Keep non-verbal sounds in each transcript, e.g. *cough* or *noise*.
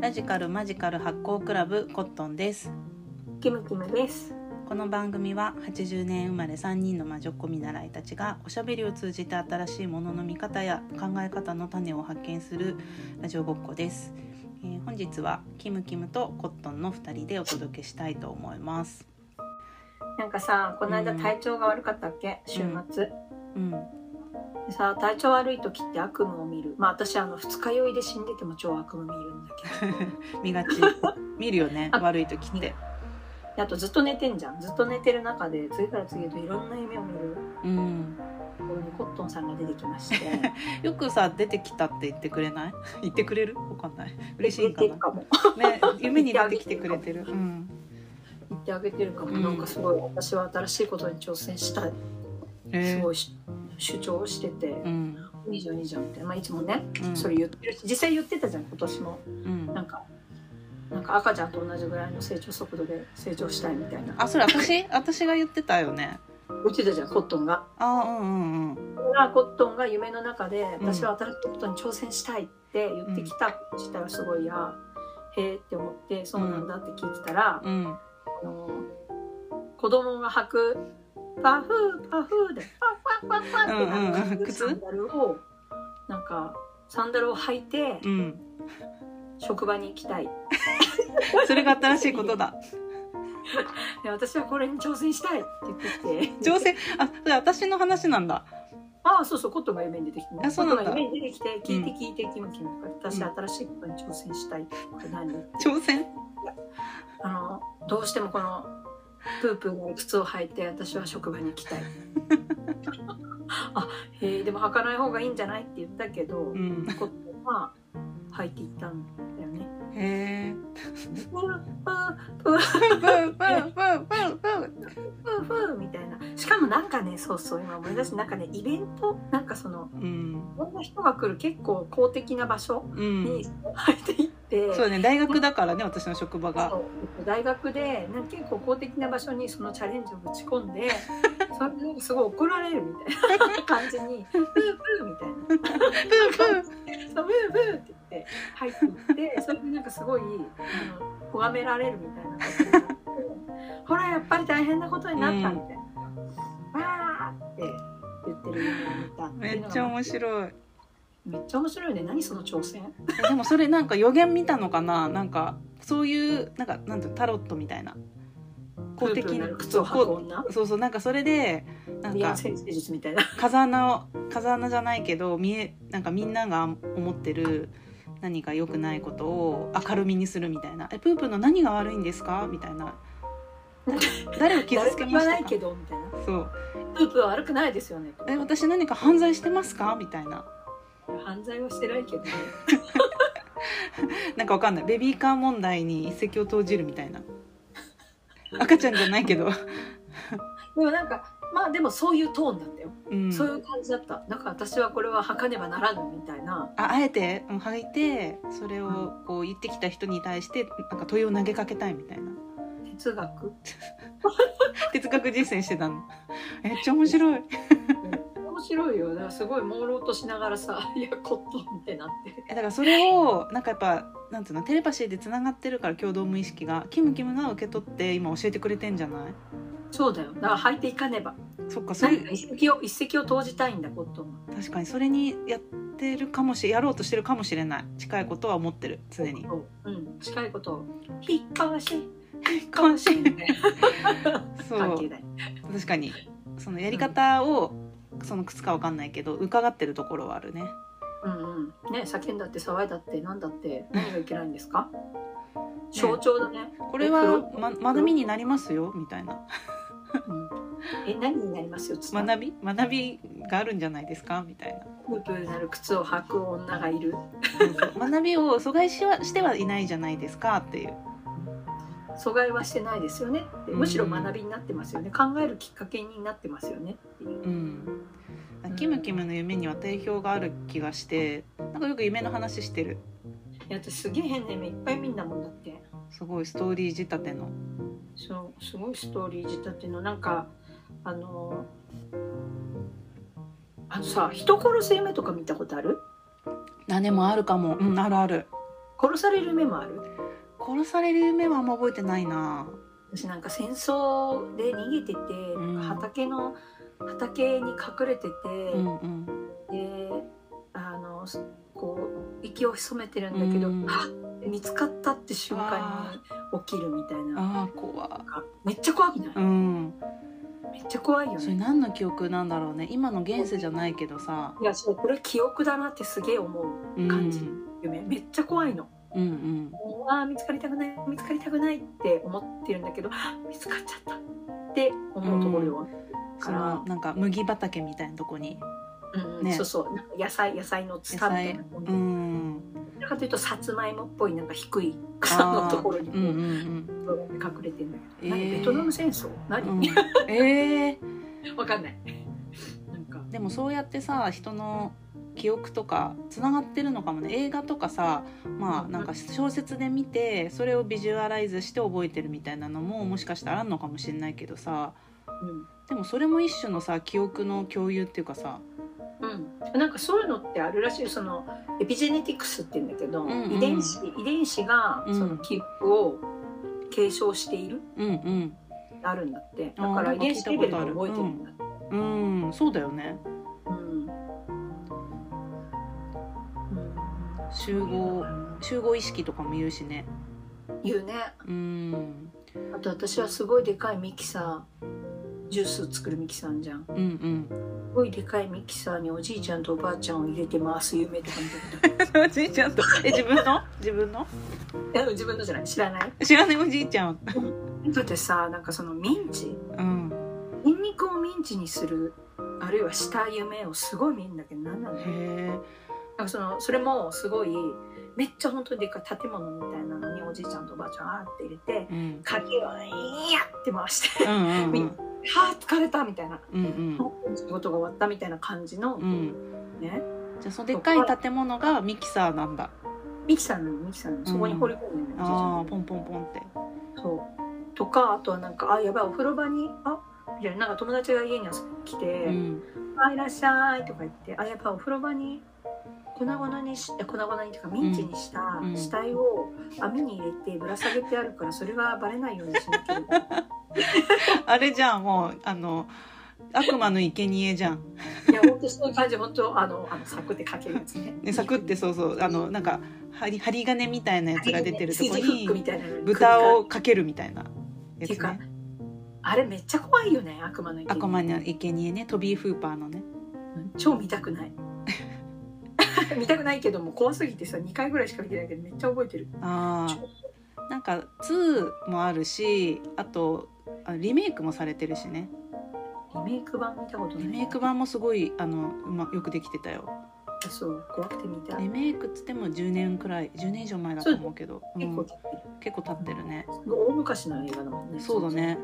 ラジカルマジカル発行クラブコットンです。キムキムです。この番組は80年生まれ3人の魔女っ子見習いたちがおしゃべりを通じて新しいものの見方や考え方の種を発見するラジオごっこです、えー本日はキムキムとコットンの2人でお届けしたいと思います。なんかさ、この間うん。体調が悪かったっけ、週末。うんでさ、体調悪い時って悪夢を見る。まあ私あの二日酔いで死んでても超悪夢見るんだけど。*laughs* 見がち見るよねあ悪い時ってであとずっと寝てんじゃん。ずっと寝てる中で次から次へといろんな夢を見る。うんところにコットンさんが出てきまして。*laughs* よくさ出てきたって言ってくれない？*laughs* 言ってくれる？わかんない嬉しいんかな？言ってるかも。ね夢に出てきてくれてるうん言ってあげてるかも。うんなんかすごい私は新しいことに挑戦したい。へーすごいし主張してて。うんいいじゃんって。まあいつもね、うんそれ言ってるし、実際言ってたじゃん今年も。うんなんか、なんか赤ちゃんと同じぐらいの成長速度で成長したいみたいな。あそれ私？*laughs* 私が言ってたよね言ってたじゃん、コットンが。あうんうんうんコットンが夢の中で、うん私は新しいことに挑戦したいって言ってきたってしたらすごいや、へえって思って、そうなんだって聞いてたら、うんあの子供が履く、パフーパフーで、パッパッパッパッってうんうんうんなる靴サンダルを、なんか、サンダルを履いてう、ん職場に行きたい。それが新しいことだで私はこれに挑戦したいって言ってきて。挑戦あそれ私の話なんだああ、そうそう、コットンが夢に出てきてね。あそうなんだコットンが夢に出てきて、聞いて聞いて、キムキムから、私新しいことに挑戦したい。これ何挑戦あの、どうしてもこの、プープーの靴を履いて、私は職場に行きたい。あ、へえ、でも履かない方がいいんじゃないって言ったけど、うんコットンは履いていったんだよね。へえプープープーブーブーブーブーブープープーみたいな。しかもなんかね、そうそう、今思い出して、なんかね、イベント、なんかその、うんいろんな人が来る結構公的な場所うんに入っていって、そうだね大学だからね私の職場が。大学でなんか結構公的な場所にそのチャレンジをぶち込んで *laughs* それすごい怒られるみたいな感じに「ブーブー」みたいな。ブーブー「そうブーブー」って言って入っていってそれでなんかすごいあの咎められるみたいなことほらやっぱり大変なことになったみたいな「わー」って言ってる夢を見たってめいうのがっちゃ面白いめっちゃ面白いね。何その挑戦？えでもそれなんか予言見たのかな？なんかそういうなんかなんてタロットみたいな。公的なる靴を履く女？そうそうなんかそれでなんか風穴を風穴じゃないけど見えなんかみんなが思ってる何か良くないことを明るみにするみたいな「えプープーの何が悪いんですか?」みたいな「誰を傷誰つけましたか？ないけどみたいな。そう。プープーは悪くないですよね「え私何か犯罪してますか?」みたいな犯罪はしてないけど。ね *laughs* なんかわかんない。ベビーカー問題に一石を投じるみたいな。*laughs* 赤ちゃんじゃないけど、でもなんかまあでもそういうトーンだったよ、うん、そういう感じだった。なんか私はこれは履かねばならぬみたいな。ああえてうん履いてそれをこう言ってきた人に対してなんか問いを投げかけたいみたいな。哲学？*laughs* 哲学実践してたの。めっちゃ面白い面白いよだからすごい朦朧としながらさ「*laughs* いやコットン」ってなって。えだからそれをなんかやっぱなんつうのテレパシーでつながってるから共同無意識がキムキムが受け取って今教えてくれてんじゃない？そうだよ。だから履いていかねば。そっかそれ一石を一石を投じたいんだコットンは確かにそれにやってるかもしやろうとしてるかもしれない。近いことは思ってる。常に。そうう。ん。近いことを。引っかわし。かもしれない *laughs* そう。関係ない。確かに。そのやり方をその靴かわかんないけど伺ってるところはあるね。うんうん。ね叫んだって騒いだってなんだって *laughs* 何がいけないんですか？象徴だね。これは、ま、学びになりますよみたいな。うん。え何になりますよ学び？学びがあるんじゃないですか？みたいな。プープーなる靴を履く女がいる。学びを阻害しはしてはいないじゃないですか？っていう阻害はしてないですよねむしろ学びになってますよね。考えるきっかけになってますよねっていう。うん。キムキムの夢には定評がある気がしてなんかよく夢の話してる。いや私すげえ変な夢いっぱい見んだもんだって。すごいストーリー仕立ての。そうすごいストーリー仕立ての。なんかあのあのさ人殺す夢とか見たことある？あでもあるかも。うんあるある。殺される夢もある？殺される夢はあんま覚えてないな。私なんか戦争で逃げてて、うん。畑の畑に隠れてて、うんうん。であのこう息を潜めてるんだけど、うん。見つかったって瞬間に起きるみたいな。ああ怖。めっちゃ怖くない、うん。めっちゃ怖いよそれね何の記憶なんだろうね。今の現世じゃないけどさ。いやそうこれ記憶だなってすげえ思う。うん。感じ夢。めっちゃ怖いのうんうん。あー見つかりたくない見つかりたくないって思ってるんだけど見つかっちゃったって思うところよ、そのなんか麦畑みたいなとこに。うんね。そうそう。なんか野菜野菜のツタみたいなうん。どちらかというとさつまいもっぽいなんか低い草のところにこうんうんう隠れてんだけど、えベトナム戦争？何、うん。う *laughs* んええわかんない。なんか。でもそうやってさ人の記憶とかつながってるのかもね。映画とかさまあなんか小説で見てそれをビジュアライズして覚えてるみたいなのももしかしたらあるのかもしれないけどさ。でもそれも一種のさ記憶の共有っていうかさ。うん、うん、なんかそういうのってあるらしい。そのエピジェネティクスって言うんだけど、うんうん遺伝子遺伝子がうん。その記憶を継承している、うんうん。あるんだって。だから遺伝子レベルで覚えてるんだって、うん。そうだよね集合集合意識とかも言うしね。言うね。うん。あと私はすごいでかいミキサージュース作るミキサーじゃん。うんうん。すごいでかいミキサーにおじいちゃんとおばあちゃんを入れて回す夢とか見たこと *laughs* おじいちゃんとえ自分の？自分の？あるいや自分のじゃない？知らない？知らないおじいちゃん。だってさなんかそのミンチ。うん。ニンニクをミンチにするあるいはした夢をすごい見るんだけど何なのへえなんかそのそれもすごいめっちゃ本当にでかい建物みたいなのにおじいちゃんとおばあちゃんあーって入れてうん。鍵をいやって回してうんうんうん。はあ疲れたみたいな。うん仕事が終わったみたいな感じのうん。うんね。じゃあそのでっかい建物がミキサーなんだ。ミキサーなのミキサーなの。そこに放り込んでるの、おじいちゃんああポンポンポンって。そう。とかあとはなんかあやばいお風呂場にあみたいな。なんか友達が家に来て、うん。あいらっしゃいとか言ってあやっぱお風呂場に粉々にし粉々にというかミンチにしたうん。死体を網に入れてぶら下げてあるからそれがバレないようにしなければ *laughs* あれじゃんもうあの悪魔の生贄じゃん。いや本当そういう感じ本当あのあのサクってかけるやつね。ねサクってそうそうあのなんか針針金みたいなやつが出てるとこ筋フックみにたいなのに豚をかけるみたいなやつね。あれめっちゃ怖いよね悪魔の悪魔の生贄ねトビー・フーパーのね。うん超見たくない *laughs* 見たくないけども怖すぎてさ2回ぐらいしか見てないけどめっちゃ覚えてる。ああなんか2もあるしあとあリメイクもされてるしね。リメイク版見たことないリメイク版もすごいあのうまよくできてたよ。そう。怖くて見た。リメイクっつっても10年くらい10年以上前だと思うけど、うん。結構経ってる。ね。大昔の映画だもんね。そうだね。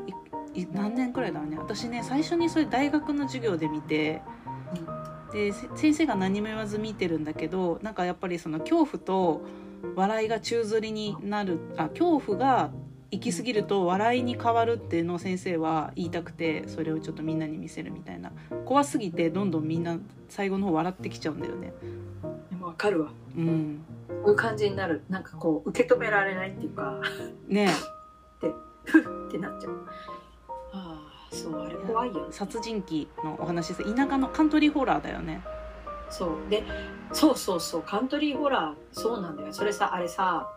いい何年くらいだろうね。私ね最初にそれ大学の授業で見てでせ先生が何も言わず見てるんだけどなんかやっぱりその恐怖と笑いが宙吊りになるあ恐怖が行き過ぎると笑いに変わるっていうのを先生は言いたくてそれをちょっとみんなに見せるみたいな。怖すぎてどんどんみんな最後の方笑ってきちゃうんだよね。でもわかるわ。うん。こういう感じになる。なんかこう受け止められないっていうか。ね。*laughs* ふっってなっちゃう。ああそうあれ怖いよね。殺人鬼のお話です田舎のカントリーホラーだよね。そうでそうそうそうカントリーホラーそうなんだよ。それさあれさ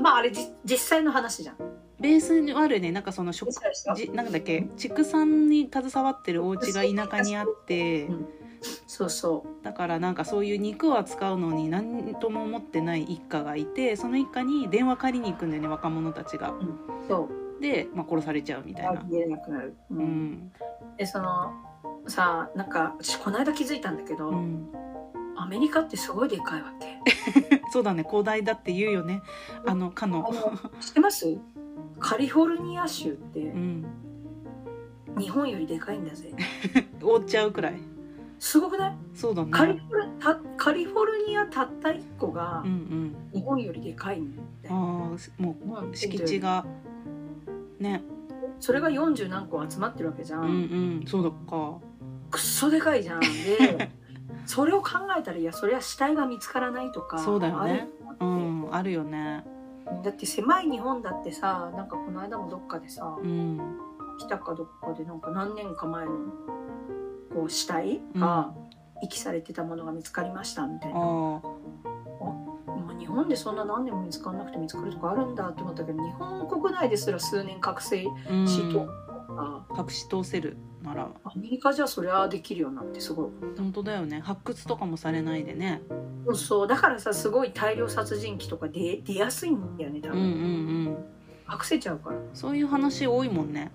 まああれじ実際の話じゃん。ベースにあるねなんかその食じなんだっけ畜産に携わってるお家が田舎にあって。うん。そうそだからなんかそういう肉を扱うのに何とも思ってない一家がいてその一家に電話借りに行くんだよね若者たちが。うそうで、まあ、殺されちゃうみたいな。見えなくなる、ううん。んでそのさなんか私この間気づいたんだけど、うん、アメリカってすごいでかいわけ。*laughs* そうだね広大だって言うよね。あのかあの。の知ってます？カリフォルニア州ってうん、日本よりでかいんだぜ。*laughs* 覆っちゃうくらい。すごくない？そうだね。カリフォルたカリフォルニアたった1個がうん日本よりでかいんだうん、よ、ああもうんう敷地がね。それが40何個集まってるわけじゃん、うんうん。そうだか。くっそでかいじゃん。で *laughs* それを考えたらいやそりゃ死体が見つからないとかそうだよね。あれって、うんあるよね。だって狭い日本だってさなんかこの間もどっかでさうん。来たかどっかでなんか何年か前のこう死体が遺棄されてたものが見つかりましたみたいな、あまあ、日本でそんな何年も見つからなくて見つかるとかあるんだって思ったけど日本国内ですら数年覚醒しとか、隠し通せるなら。アメリカじゃそりゃできるようになってすごい。本当だよね。発掘とかもされないでね。そうそう。だからさすごい大量殺人鬼とか出出やすいんだよね多うんうんう分、ん。隠せちゃうから。そういう話多いもんね。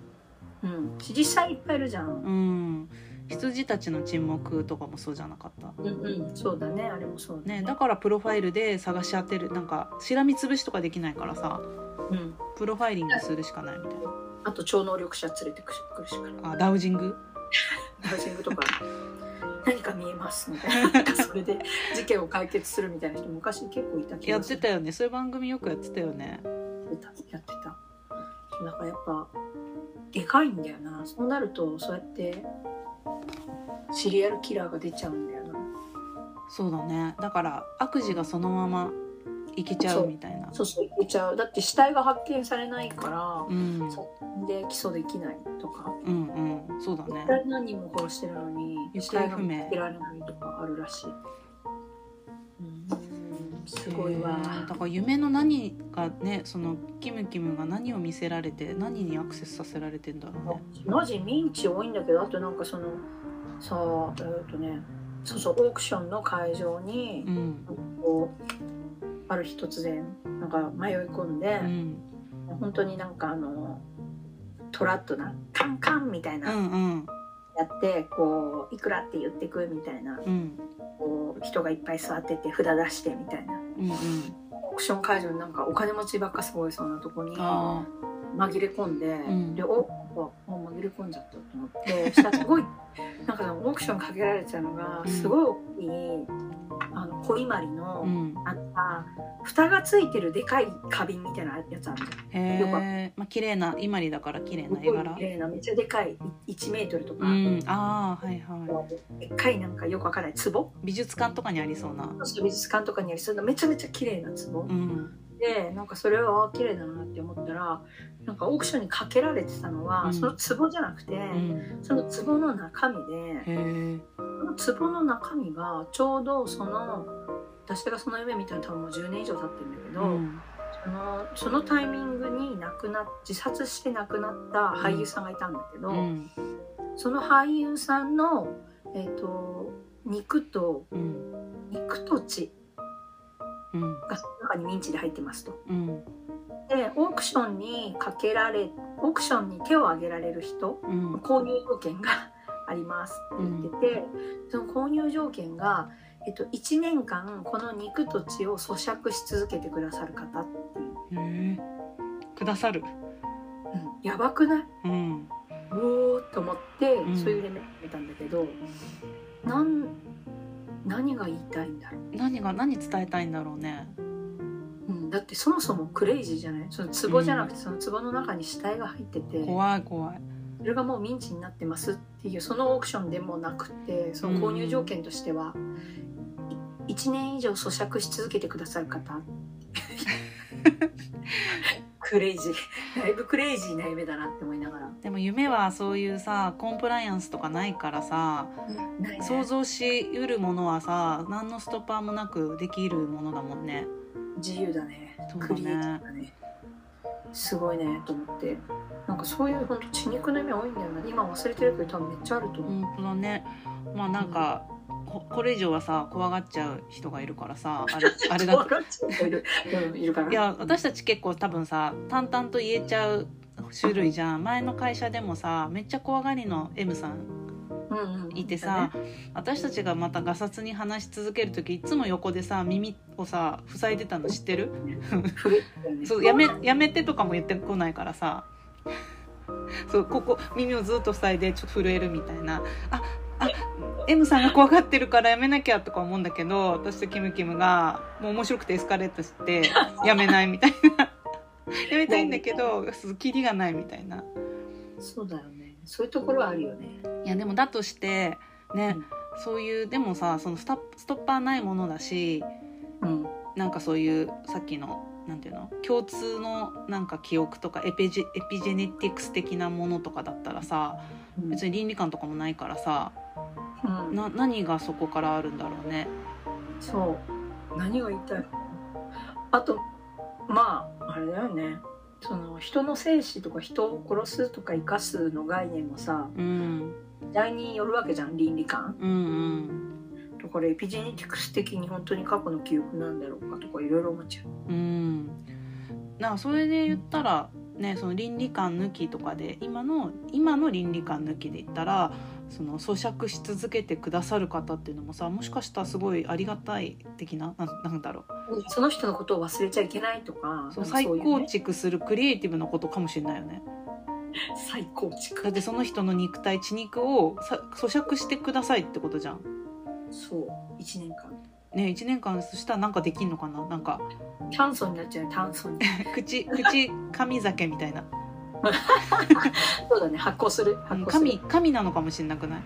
うん。実際いっぱいいるじゃん。うん羊たちの沈黙とかもそうじゃなかった？うんうんそうだね。あれもそうだね。だからプロファイルで探し当てるなんかしらみつぶしとかできないからさうん。プロファイリングするしかないみたいあと超能力者連れてくるしかない。なあダウジング？*laughs* ハウジングとか何か見えますみたいな。それで事件を解決するみたいな人昔結構いた気やっがする。てたよね。そういう番組よくやってたよね。やってたやってた。なんかやっぱでかいんだよな。そうなるとそうやってシリアルキラーが出ちゃうんだよな。そうだね。だから悪事がそのままいけちゃうみたいな。そうそういけちゃう。だって死体が発見されないからうん。で起訴できないとか。うんうん。そうだね。何人も殺してるのに行死方不明体が見つけられないとかあるらしい。うん。すごいわ。だから夢の何がねそのキムキムが何を見せられて何にアクセスさせられてんだろうね。マジミンチ多いんだけどあとなんかそのさあえっとねそうそうオークションの会場にうん。こうある日突然なんか迷い込んでう、ん。本当になんかあのトラッとなカンカンみたいなうんうん。やってこういくらって言ってくみたいなうん。こう人がいっぱい座ってて札出してみたいな。うんうん。オークション会場になんかお金持ちばっかすごいそうなとこにあ紛れ込んで、ん。でおおもう紛れ込んじゃったと思ってしたらすごいなんかオークションかけられてたのがうん。すごい大きい、あの小伊万里あの、うん。あった蓋がついてるでかい花瓶みたいなやつあるじゃん。へえまあ綺麗な伊万里だから綺麗な絵柄。綺麗なめっちゃでかいい1メートルとか、うん。ああはいはでっかいなんかよくわからない壺。い美術館とかにありそうな。美術館とかにありそうなめちゃめちゃ綺麗な壺、うんでなんかそれは綺麗だなって思ったらなんかオークションにかけられてたのは、うん。その壺じゃなくて、うん。その壺の中身でその壺の中身がちょうどその私がその夢見たの多分もう10年以上経ってるんだけど、うん。そのそのタイミングに亡くなっ自殺して亡くなった俳優さんがいたんだけど、うん。その俳優さんの、えー、と肉とうん。肉と血うんが中にミンチで入ってますと。うん。でオークションにかけられオークションに手を挙げられる人うん。購入条件がありますって言ってて、その購入条件が、えっと、1年間この肉と血を咀嚼し続けてくださる方っていう、くださる。やばくない？うん。おーと思って、うん。そういう夢見たんだけどなん何が言いたいんだろう、何が何伝えたいんだろうね。うん、だってそもそもクレイジーじゃない？その壺じゃなくてその壺の中に死体が入ってて、怖い怖い。それがもうミンチになってますっていうそのオークションでもなくてその購入条件としては、い1年以上咀嚼し続けてくださる方 *laughs* クレイジー。*laughs* だいぶクレイジーな夢だなって思いながら、でも夢はそういうさコンプライアンスとかないからさね。想像しうるものはさ何のストッパーもなくできるものだもんね。自由だね。そうだね。クリエイティブだね。すごいねと思って。なんかそういう本当血肉の夢多いんだよな。今忘れてるけど多分めっちゃあると思う、本当だね。まあなんか、ここれ以上はさ怖がっちゃう人がいるからさあれ *laughs* あれだ分かっちゃう人いる、うん、いるからいや私たち結構多分さ淡々と言えちゃう種類じゃん。前の会社でもさめっちゃ怖がりの M さんうんうん。いてさ、私たちがまたガサツに話し続ける時いつも横でさ耳をさ塞いでたの知ってる？そうやめやめてとかも言ってこないからさ。そうここ耳をずっと塞いでちょっと震えるみたいな。ああ M さんが怖がってるからやめなきゃとか思うんだけど私とキムキムがもう面白くてエスカレートして *laughs* やめないみたいな。*laughs* やめたいんだけどキリがないみたいな。そうだよね。そういうところはあるよね。いやでもだとしてね、うん。そういうでもさそのスタストッパーないものだしうん。なんかそういうさっきのなんていうの共通のなんか記憶とかエピジエピジェネティクス的なものとかだったらさ別に倫理観とかもないからさうん、な何がそこからあるんだろうね。そう。何が言いたいあとまああれだよね。その人の生死とか人を殺すとか生かすの概念もさうん。時代によるわけじゃん倫理観。うんうん。だからエピジェネティクス的に本当に過去の記憶なんだろうかとかいろいろ思っちゃう。うん。なんかそれで言ったらねその倫理観抜きとかで今の今の倫理観抜きで言ったらその咀嚼し続けてくださる方っていうのもさもしかしたらすごいありがたい的ななんなんだろう。その人のことを忘れちゃいけないとかそう再構ね。築するクリエイティブなことかもしれないよね。再構築だってその人の肉体血肉をさ咀嚼してくださいってことじゃん。そう1年間ね1年間そしたらなんかできんのかな？なんか。炭素になっちゃうよ炭素に。*laughs* 口口神酒みたいな。そうだね発酵する。発酵する。神神なのかもしれなくない？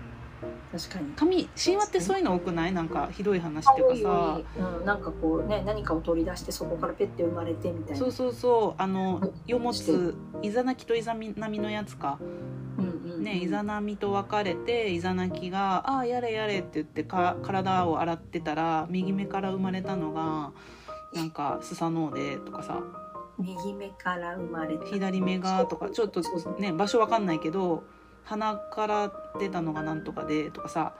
確かに。神神話ってそういうの多くない？なんかひどい話っていうかさ。うん、なんかこうね何かを取り出してそこからペッて生まれてみたいな。そうそうそう。あのうん。世持つイザナキとイザナミのやつか。うんねイザナミと別れてイザナキが「ああやれやれ」って言ってか体を洗ってたら右目から生まれたのがなんかスサノオでとかさ。右目から生まれた。左目がとかちょっとね場所わかんないけど鼻から出たのがなんとかでとかさ。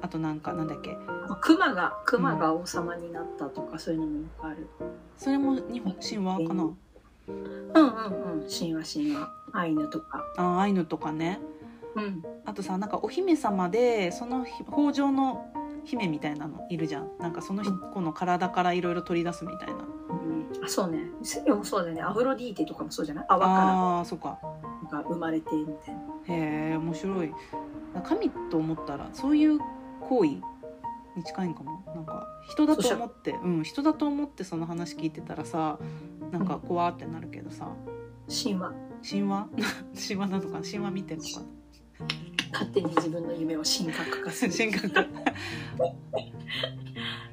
あとなんかなんだっけ。熊が熊が王様になったとかそういうのもよくある。それも日本神話かな？うんうんうん。神話神話。アイヌとか。あアイヌとかねうん。あとさなんかお姫様でそのひ北条の姫みたいなのいるじゃん。なんかそのうん。子の体からいろいろ取り出すみたいな。うん。あそうね。セリオもそうだよね。アフロディーテとかもそうじゃない？泡かあーそっか。らなんか生まれてみたいな。へえ面白い。神と思ったらそういう行為に近いんかも。なんか人だと思ってうん人だと思ってその話聞いてたらさなんか怖ってなるけどさ。神話。神話？*laughs* 神話なのかな？神話見てんのか勝手に自分の夢を神格化すなる。神格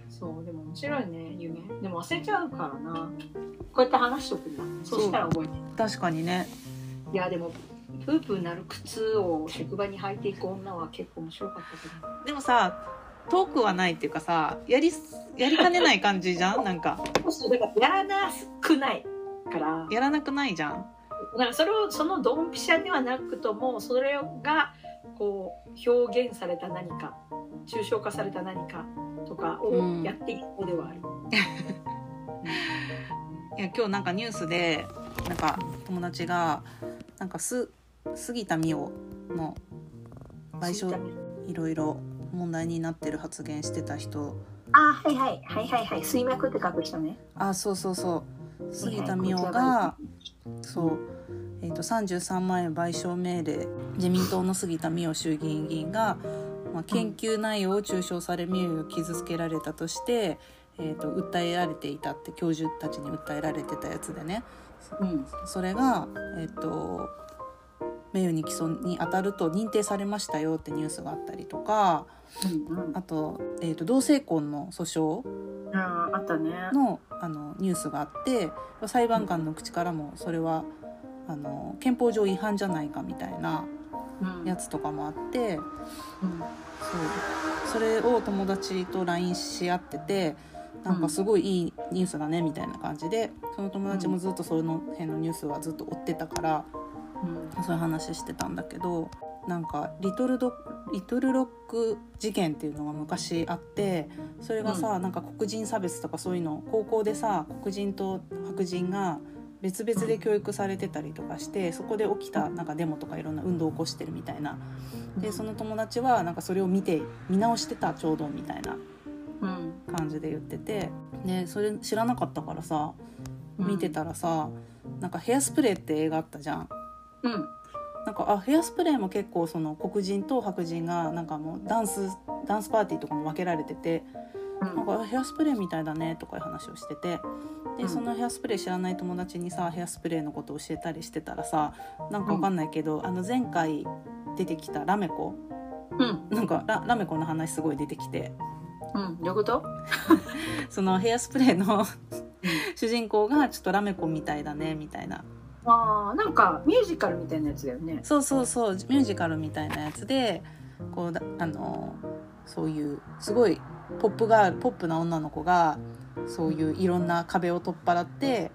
そうでも面白いね夢。でも忘れちゃうからな。こうやって話しとくんだそしたら覚えて。る確かにね。いやでもプープーなる靴を職場に履いていく女は結構面白かったけど。でもさ遠くはないっていうかさやりやりかねない感じじゃん？なんか。だからやらなくないから。やらなくないじゃん？だからそれをそのドンピシャではなくともそれがこう表現された何か抽象化された何かとかうん。をやっていくのではある、いや今日なんかニュースでなんか友達がなんかす杉田水脈の賠償いろいろ問題になってる発言してた人。あはいはい。はいはいはい。水脈って書く人ね。あそうそうそう。杉田水脈が。そう、えー、と33万円賠償命令自民党の杉田水脈衆議院議員が、まあ、研究内容を中傷され名誉を傷つけられたとして、えー、と訴えられていたって教授たちに訴えられてたやつでね。うん。それが、えっと名誉に起訴に当たると認定されましたよってニュースがあったりとかうんうん。あと,、えっと同性婚の訴訟ああったね。のあのニュースがあって裁判官の口からもそれはあの憲法上違反じゃないかみたいなうん。やつとかもあってうん。そう。それを友達と LINE し合っててなんかすごいいいニュースだねみたいな感じでその友達もずっとその辺のニュースはずっと追ってたから。うん。そういう話してたんだけどなんかリトルドリトルロック事件っていうのが昔あってそれがさ、なんか黒人差別とかそういうの高校でさ黒人と白人が別々で教育されてたりとかしてそこで起きたなんかデモとかいろんな運動を起こしてるみたいな。でその友達はなんかそれを見て見直してたちょうどみたいなうん。感じで言ってて。でそれ知らなかったからさ見てたらさなんか「ヘアスプレー」って映画あったじゃん。うん。なんかあヘアスプレーも結構その黒人と白人がなんかもうダンスダンスパーティーとかも分けられててうんなん。かあヘアスプレーみたいだねとかいう話をしてて。うん。でそのヘアスプレー知らない友達にさヘアスプレーのことを教えたりしてたらさなんかわかんないけど、あの前回出てきたラメコうん。なんかララメコの話すごい出てきて。うん。どういうこと？*laughs* そのヘアスプレーの主人公がちょっとラメコみたいだねみたいな。あーなんかミュージカルみたいなやつだよね。そうそうそうミュージカルみたいなやつでこうだあのそういうすごいポップガールポップな女の子がそういういろんな壁を取っ払って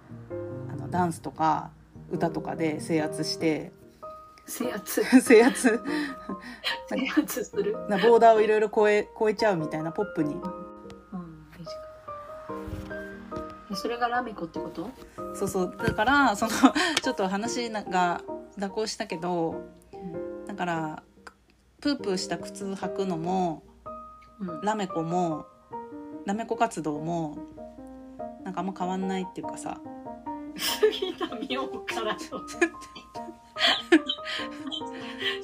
あのダンスとか歌とかで制圧して制圧？*laughs* 制圧？制圧する？なボーダーをいろいろ超え超えちゃうみたいなポップに。うんそれがラメコってこと？そうそう。だからそのちょっと話が蛇行したけどだからプープーした靴履くのもうんラメコもラメコ活動もなんかあんま変わんないっていうかさ。杉田美桜からの。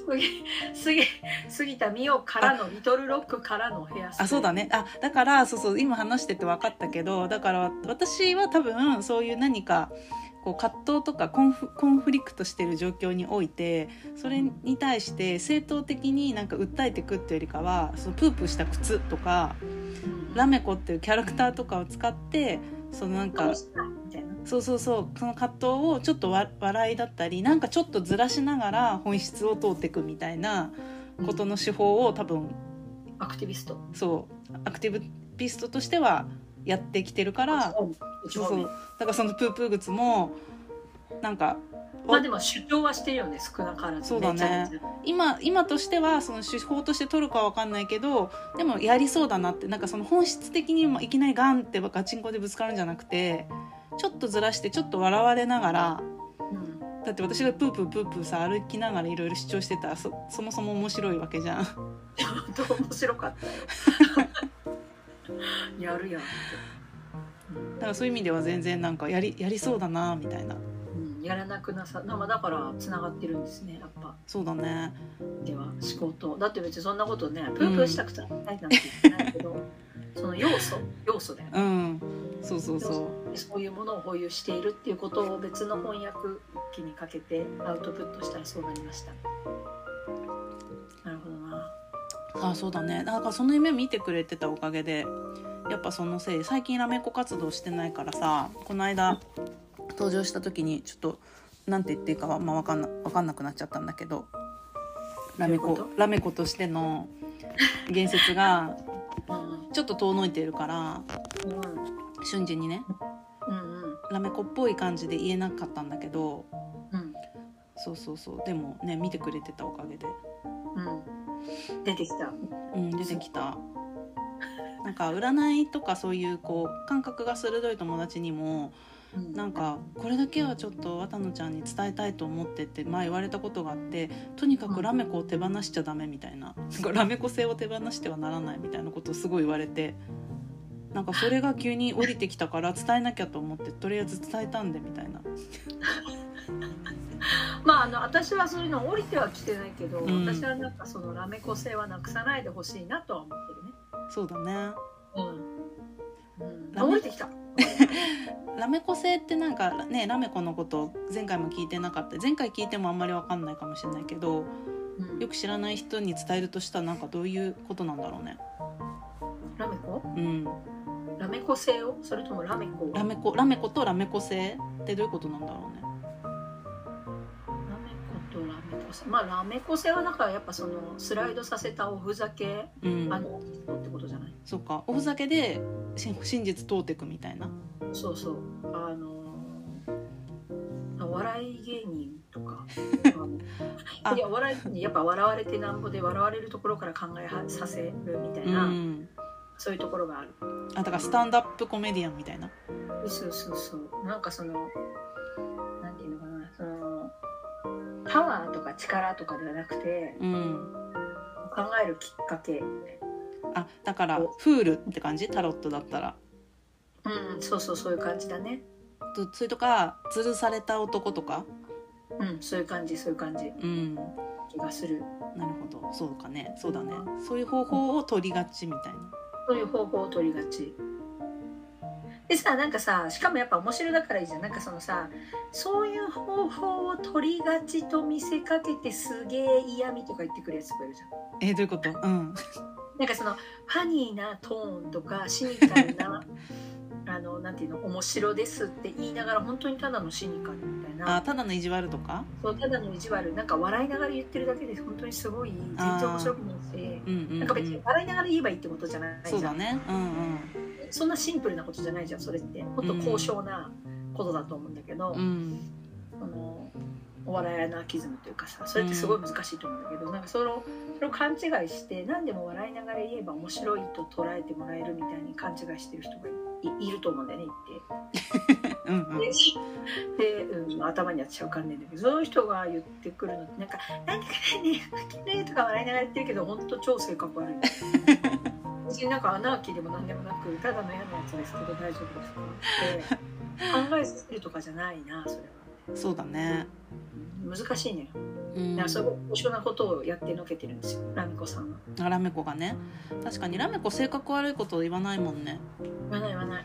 杉杉杉田美桜からのリトルロックからのヘアスタイルあそうだね。あだからそうそう今話してて分かったけどだから私は多分そういう何かこう葛藤とかコンフコンフリクトしてる状況においてそれに対して正当的になんか訴えていくっていうよりかはそのプープーした靴とかうんラメコっていうキャラクターとかを使ってそのなんかそうそうそうその葛藤をちょっとわ笑いだったりなんかちょっとずらしながら本質を通っていくみたいなことの手法を多分アクティビスト。そうアクティビストとしてはやってきてるからそうそう。だからそのプープー靴もなんかまあでも主張はしてるよね少なからず。そうだね。今今としてはその手法として取るかは分かんないけどでもやりそうだなって。なんかその本質的にもいきなりガンってガチンコでぶつかるんじゃなくてちょっとずらしてちょっと笑われながらうん。だって私がプープープープーさ歩きながらいろいろ主張してたらそそもそも面白いわけじゃん。ちょっと面白かったよ。*laughs* やるやんってだからそういう意味では全然なんかやりやりそうだなみたいな。うんやらなくなさまあだからつながってるんですねやっぱ。そうだね。では思考とだって別にそんなことねプープーしたくてないなんて言ってないけど、その要素要素だよね。うん。そうそうそそういうものを保有しているっていうことを別の翻訳機にかけてアウトプットしたらそうなりました。なるほどな。うあそうだね。だからその夢見てくれてたおかげでやっぱそのせい最近ラメコ活動してないからさこの間登場した時にちょっとなんて言っていいかは、まあ、分かんな分かんなくなっちゃったんだけどラメコどういうこラメコとしての言説がうん。ちょっと遠のいてるからうん瞬時にねうんうん。ラメコっぽい感じで言えなかったんだけどうん。そうそうそう。でもね見てくれてたおかげで、うん。出てきた。うん、出てきたなんか占いとかそういうこう感覚が鋭い友達にもうん。なんかこれだけはちょっと綿野ちゃんに伝えたいと思ってって前言われたことがあってとにかくラメコを手放しちゃダメみたいななんかラメコ性を手放してはならないみたいなことをすごい言われてなんかそれが急に降りてきたから伝えなきゃと思ってとりあえず伝えたんでみたいな。*laughs* まああの私はそういうの降りてはきてないけど、うん。私はなんかそのラメコ性はなくさないでほしいなとは思ってるねそうだね。うん、うん、ラメ降りてきた。*laughs* ラメコ性ってなんかねラメコのこと前回も聞いてなかった。前回聞いてもあんまり分かんないかもしれないけどうん。よく知らない人に伝えるとしたらなんかどういうことなんだろうね。ラメコ？うん。ラメコ性を？それともラメコを？ラメコラメコとラメコ性ってどういうことなんだろうねコとラメコ性まあラメコ性はだからやっぱそのスライドさせたおふざけうん。あの人ってことじゃない？そっか。おふざけでし真実通ってくみたいな。そうそう。あのお笑い芸人とか。*laughs* いやお笑いやっぱ笑われてなんぼで笑われるところから考えはさせるみたいうな、ん。そういうところがある。あだからスタンドアップコメディアンみたいな。そうそうそう。なんかそのなんていうのかな。そのパワーとか力とかではなくてうん考えるきっかけ。あだからフールって感じ？タロットだったら。うんそうそうそういう感じだね。とそれとか吊るされた男とか？うんそういう感じそういう感じ。うん。気がする。なるほど。そうかね。そうだね。そういう方法を取りがちみたいな。そういう方法を取りがちでさなんかさしかもやっぱ面白いだからいいじゃん。なんかそのさそういう方法を取りがちと見せかけてすげえ嫌味とか言ってくるやつとかいるじゃん。えーどういうこと？うん。なんかそのファニーなトーンとか *laughs* シニカルなあのなんていうの面白ですって言いながら本当にただのシニカルみたいあなただの意地悪とか？そうただの意地悪。なんか笑いながら言ってるだけで本当にすごい全然面白くないしうんうん、なんか別にうん、笑いながら言えばいいってことじゃないじゃん。そうだね。うんうんそんなシンプルなことじゃないじゃんそれって。もっと高尚なことだと思うんだけど、うん。あのお笑いアナーキズムというかさそれってすごい難しいと思うんだけど、なんかそのそれを勘違いして何でも笑いながら言えば面白いと捉えてもらえるみたいに勘違いしてる人がいいると思うんだよねうんうん言って。で、うん、頭には私は分かんないんだけどその人が言ってくるのってなんか「なんでかねねとか笑いながら言ってるけど本当超性格悪い。別になんかアナーキーでも何でもなくただの嫌なやつですけど大丈夫ですかって *laughs* 考えさせるとかじゃないなそれは。そうだね難しいね。うんだからそういう高尚なことをやってのけてるんですよラミコさんは。あラメコがね確かにラメコ性格悪いこと言わないもんね言わない言わない。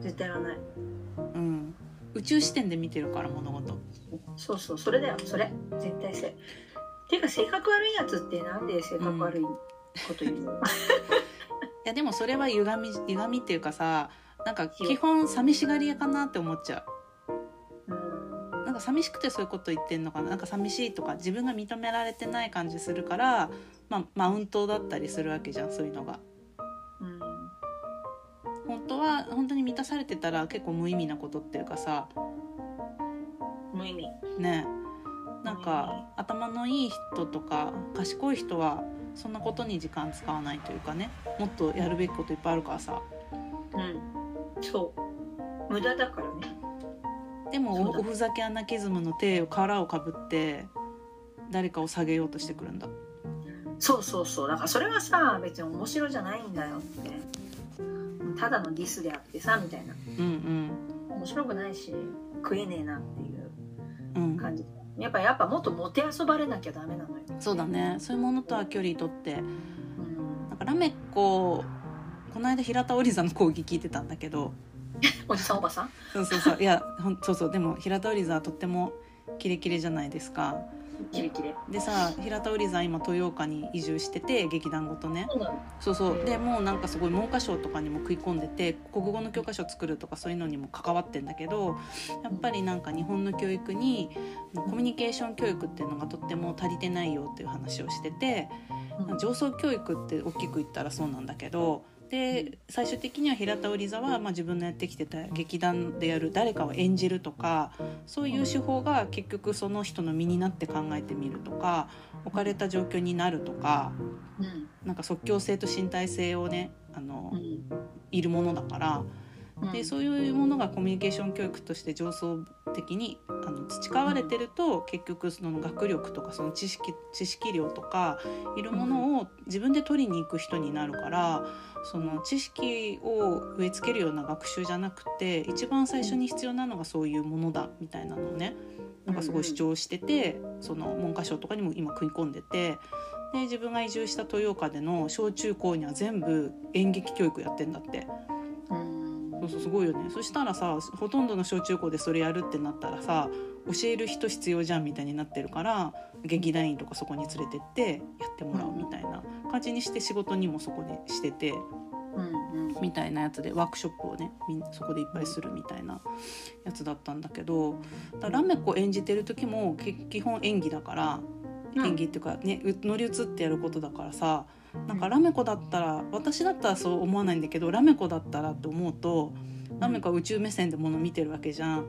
絶対言わない。うん宇宙視点で見てるから物事そうそうそれだよそれ絶対せ。っていうか性格悪いやつってなんで性格悪いこと言うの、*laughs* いやでもそれは歪み歪みっていうかさなんか基本寂しがり屋かなって思っちゃう。なんか寂しくてそういうこと言ってんのかな？なんか寂しいとか自分が認められてない感じするから、まあ、マウントだったりするわけじゃんそういうのが。うん。本当は本当に満たされてたら結構無意味なことっていうかさ。無意味。ね。なんか頭のいい人とか賢い人はそんなことに時間使わないというかねもっとやるべきこといっぱいあるからさうん。そう。無駄だからね。でもおおふざけアナキズムの手を殻をかぶって誰かを下げようとしてくるんだそうそうそう。だからそれはさ別に面白じゃないんだよって。ただのディスであってさみたいな。うん面白くないし食えねえなっていううんうん感じ。やっぱやっぱもっともてあそばれなきゃダメなのよ。そうだね。そういうものとは距離取って。うん。なんかラメッコこの間平田織座の講義聞いてたんだけど。*laughs* おじさんおばさん？そうそうそう。いやほんそうそう。でも平田織座はとってもキレキレじゃないですかキレキレ。でさ平田織座今豊岡に移住してて劇団ごとね。そうそう。でもうなんかすごい文科省とかにも食い込んでて国語の教科書作るとかそういうのにも関わってんだけどやっぱりなんか日本の教育にコミュニケーション教育っていうのがとっても足りてないよっていう話をしててうん。上層教育って大きく言ったらそうなんだけどで最終的には平田織座は、まあ、自分のやってきてた劇団でやる誰かを演じるとかそういう手法が結局その人の身になって考えてみるとか置かれた状況になるとかうん。なんか即興性と身体性をねあのうん。いるものだからうん。でそういうものがコミュニケーション教育として上層的にあの培われてると結局その学力とかその知識知識量とかいるものを自分で取りに行く人になるからその知識を植え付けるような学習じゃなくて一番最初に必要なのがそういうものだみたいなのをねなんかすごい主張しててその文科省とかにも今食い込んでて。で自分が移住した豊岡での小中高には全部演劇教育やってんだってうんそうそうすごいよねそしたらさほとんどの小中高でそれやるってなったらさ教える人必要じゃんみたいになってるから劇団員とかそこに連れてってやってもらうみたいな感じにして仕事にもそこでしててうんうん。みたいなやつでワークショップをねみんなそこでいっぱいするみたいなやつだったんだけどだラメコ演じてる時もけ基本演技だからうん。演技っていうかねう乗り移ってやることだからさなんかラメコだったら私だったらそう思わないんだけどラメコだったらって思うとラメコは宇宙目線でもの見てるわけじゃん。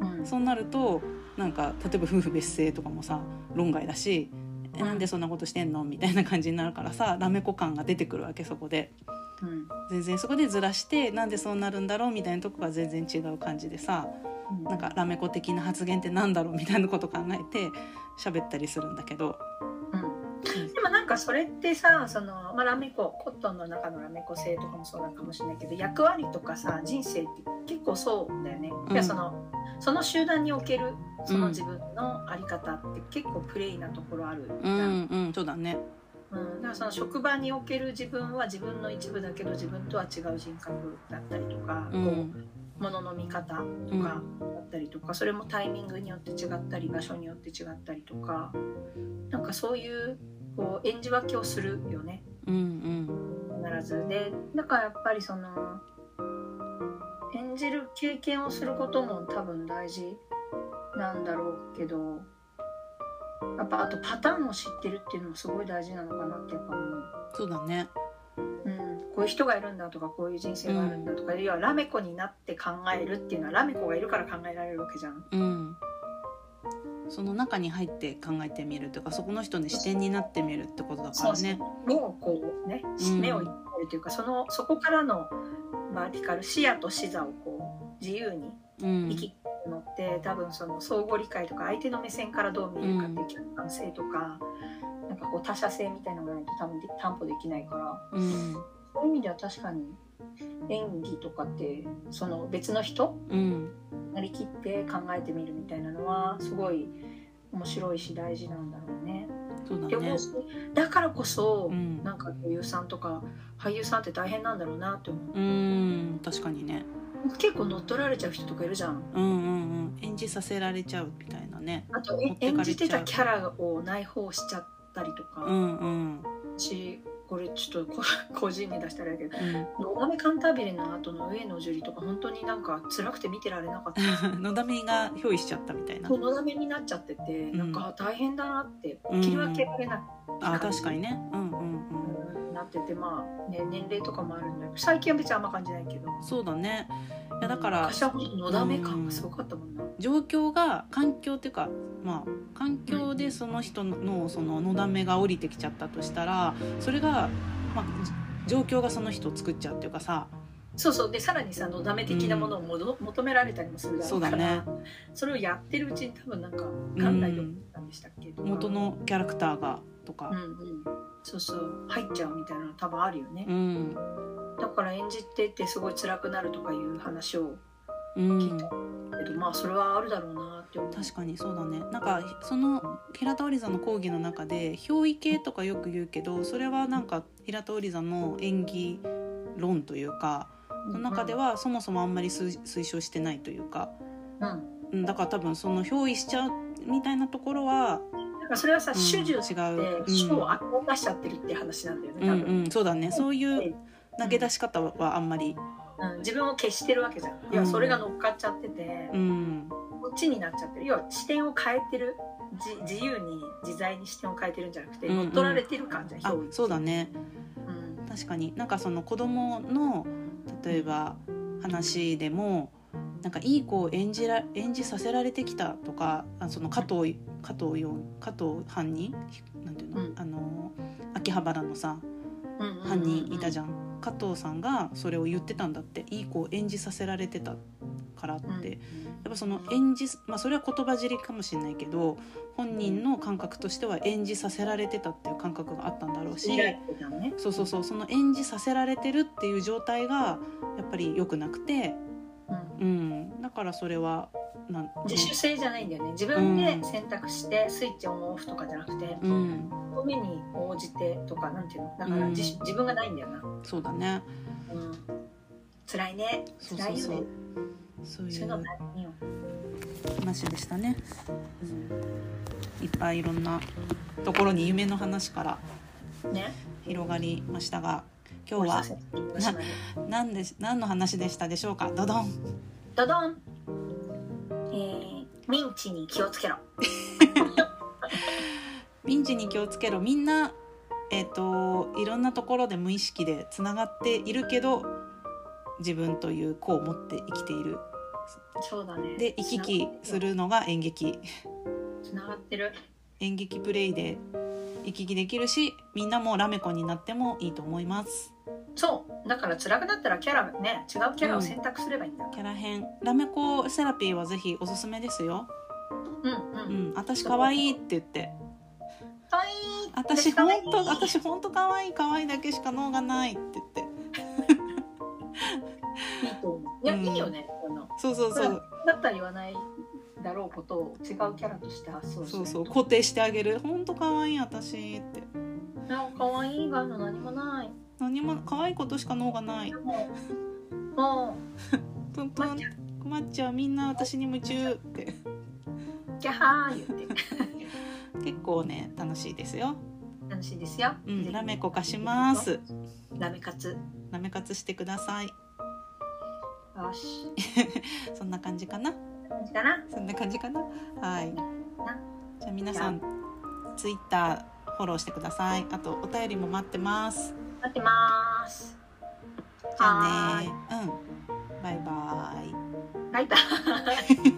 うんそうなるとなんか例えば夫婦別姓とかもさ論外だしえなんでそんなことしてんのみたいな感じになるからさラメコ感が出てくるわけそこで。うん。全然そこでずらしてなんでそうなるんだろうみたいなとこが全然違う感じでさなんかラメコ的な発言ってなんだろうみたいなこと考えて喋ったりするんだけど、うんでもなんかそれってさその、まあ、ラメココットンの中のラメコ性とかもそうなのかもしれないけど役割とかさ人生って結構そうだよね。いやそのその集団におけるその自分の在り方って結構プレイなところあるじうゃん。んうんそうだね。うん、だからその職場における自分は自分の一部だけど自分とは違う人格だったりとか、こうん。う物の見方とかだったりとか、それもタイミングによって違ったり場所によって違ったりとかなんかそういうこう演じ分けをするよね。うんうん。必ず。でだからやっぱりその演じる経験をすることも多分大事なんだろうけどやっぱあとパターンを知ってるっていうのもすごい大事なのかなってやっぱ思う。そうだね。うん、こういう人がいるんだとかこういう人生があるんだとか、要はラメ子になって考えるっていうのはラメ子がいるから考えられるわけじゃん。うん。その中に入って考えてみるとかそこの人の視点になってみるってことだからね。目をこうねうん。目を入れるというか、そのそこからのバーティカル視野と視座をこう自由にうん。生きてるのって、多分その相互理解とか相手の目線からどう見えるかっていう客観性とか、なんかこう他者性みたいなのがないと多分で担保できないから。うんそういう意味では確かに演技とかってその別の人うん。なりきって考えてみるみたいなのはすごい面白いし大事なんだろうね。そうだね。だからこそ、うん。なんか女優さんとか俳優さんって大変なんだろうなって思う。うん。確かにね。結構乗っ取られちゃう人とかいるじゃん。うんうんうん。演じさせられちゃうみたいなね。あと演じてたキャラを内包しちゃったりとうか、んうん。しこれちょっとこ個人に出したらやけどうん「のだめカンタービレ」の後の上野樹里とか本当になんか辛くて見てられなかった。*laughs* のだめが憑依しちゃったみたいな。そうのだめになっちゃってて、ん。なんか大変だなってうん切り分けられなあ確かにね。うんうんうん。うんなっててまあ、ね、年齢とかもあるんだけど最近は別にあんま感じないけど。そうだねいやだからのだめ感がすごかったもんな、状況が環境っていうかまあ環境でその人のそののだめが降りてきちゃったとしたらそれが、まあ、じ状況がその人を作っちゃうっていうかさ。そうそう。でさらにさのだめ的なものをもど、求められたりもするだろうからそうだね。それをやってるうちに多分なんか元来どうなんでしたっけ？とか。元のキャラクターがとか。うんうん。そうそう。入っちゃうみたいなの多分あるよね。う、んだから演じててすごい辛くなるとかいう話をうん。聞いたけど、まあそれはあるだろうなって思う。確かにそうだね。なんかその平田織座の講義の中で憑依系とかよく言うけどそれはなんか平田織座の演技論というかの中ではそもそもあんまり推推奨してないというか、うん。うん、だから多分その憑依しちゃうみたいなところは、だからそれはさ、うん主従違う。で書を悪を出しちゃってるって話なんだよね多分、うんうん、そうだね。そういう投げ出し方はあんまり、うん。自分を消してるわけじゃん。要はそれが乗っかっちゃってて、うん、こっちになっちゃってる。要は視点を変えてる。じ自由に自在に視点を変えてるんじゃなくて、うんうん。乗っ取られてる感じゃんあ表現。そうだね。うん。確かに。なんかその子供の例えば話でもなんかいい子を演じら演じさせられてきたとかあその加藤加藤よ加藤犯人なんていうの、うん。あの秋葉原のさうんうんうんうん犯人いたじゃん、加藤さんがそれを言ってたんだっていい子を演じさせられてたからって、うん。やっぱその演じまあそれは言葉尻かもしれないけど本人の感覚としては演じさせられてたっていう感覚があったんだろうし、そうそうそうその演じさせられてるっていう状態がやっぱり良くなくて、うん。うん、だからそれはなん自主性じゃないんだよね。自分で選択してスイッチオンオフとかじゃなくてうん。目に応じてとかなんていうの？だから自,、うん。自分がないんだよな、そうだね。うん、辛いね。辛いよね。そういそうの話でしたね。ういっぱいいろんなところに夢の話から広がりましたが今日は何で何の話でしたでしょうか？ドドン。ドドン。えー、ミンチに気をつけろ。ピンチに気をつけろ。みんなえっ、といろんなところで無意識でつながっているけど自分という子を持って生きている。そうだね。で行き来するのが演劇。つながってる。演劇プレイで行き来できるしみんなもラメコになってもいいと思いますそう。だから辛くなったらキャラね違うキャラを選択すればいいんだキャラ編。ラメコセラピーはぜひおすすめですよ。うんううん、ん私可愛いって言って。かわい。い私可愛い。本当私本当可愛い。可愛いだけしか脳がないって言って。いいと思う。いや、うん。いいよねあの。そうそうそう。だったら言わないだろうことを違うキャラとして発想そうそう。こ固定してあげる。本当可愛い私って。なんか可愛いがの何もない何も可愛いことしか脳がないでももトントン困っちゃうみんな私に夢中ってうキャハー言って結構ね楽しいですよ楽しいですよ。うん、ラメコ化します。ラメ活。ラメ活してください。よし。*laughs* そんな感じかな？そんな感じかな？はい。なじゃあ皆さん、ツイッターフォローしてください。あとお便りも待ってます。待ってます。じゃあね。うん。バイバイ。バイバイ。